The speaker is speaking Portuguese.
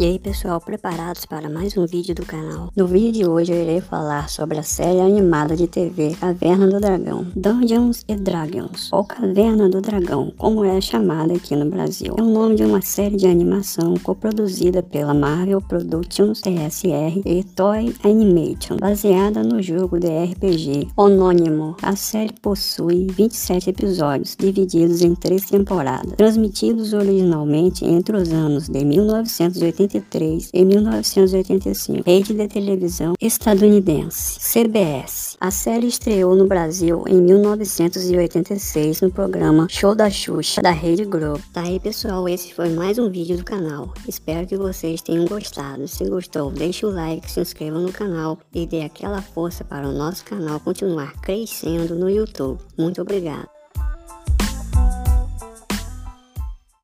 E aí pessoal, preparados para mais um vídeo do canal? No vídeo de hoje eu irei falar sobre a série animada de TV Caverna do Dragão, Dungeons and Dragons, ou Caverna do Dragão, como é chamada aqui no Brasil. É o nome de uma série de animação coproduzida pela Marvel Productions TSR e Toy Animation, baseada no jogo de RPG homônimo. A série possui 27 episódios, divididos em três temporadas, transmitidos originalmente entre os anos de 1980 1983 e 1985. Rede de televisão estadunidense, CBS. A série estreou no Brasil em 1986 no programa Show da Xuxa da Rede Globo. Tá aí pessoal, esse foi mais um vídeo do canal. Espero que vocês tenham gostado. Se gostou, deixe o like, se inscreva no canal e dê aquela força para o nosso canal continuar crescendo no YouTube. Muito obrigado.